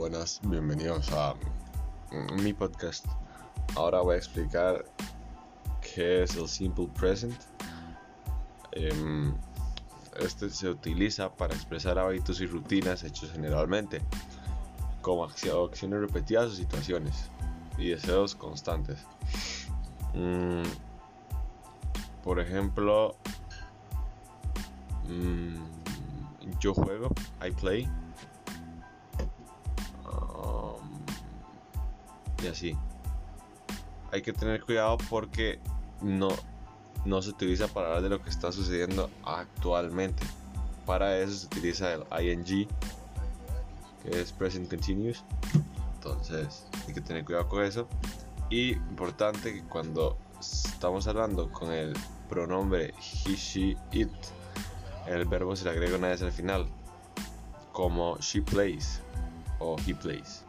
buenas, bienvenidos a mi podcast. Ahora voy a explicar qué es el Simple Present. Em, este se utiliza para expresar hábitos y rutinas hechos generalmente, como acciones repetidas o situaciones, y deseos constantes. Mm, por ejemplo, mm, yo juego, I play y así. Hay que tener cuidado porque no, no se utiliza para hablar de lo que está sucediendo actualmente. Para eso se utiliza el ing, que es present continuous. Entonces hay que tener cuidado con eso. Y importante que cuando estamos hablando con el pronombre he, she, it, el verbo se le agrega una vez al final, como she plays o he plays.